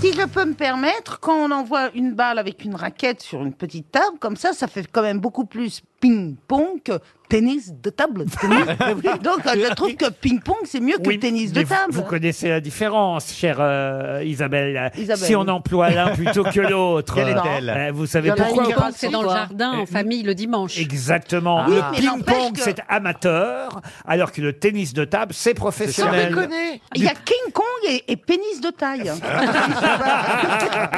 si je peux me permettre, quand on envoie une balle avec une raquette sur une petite table, comme ça, ça fait quand même beaucoup plus ping-pong que tennis de table. Tennis- Donc, euh, je trouve que ping-pong, c'est mieux que Oui, tennis mais de vous- table. Vous, connaissez la différence, chère euh, Isabelle. Isabelle, Si on emploie l'un plutôt que l'autre. Quelle est-elle euh, Vous savez pourquoi qui pas rentre C'est dans le jardin, en famille, le dimanche. Exactement. Oui, le mais ping-pong, n'empêche que- c'est amateur, alors que le tennis de table, c'est professionnel. Il y a King Kong et, et pénis de taille. Ah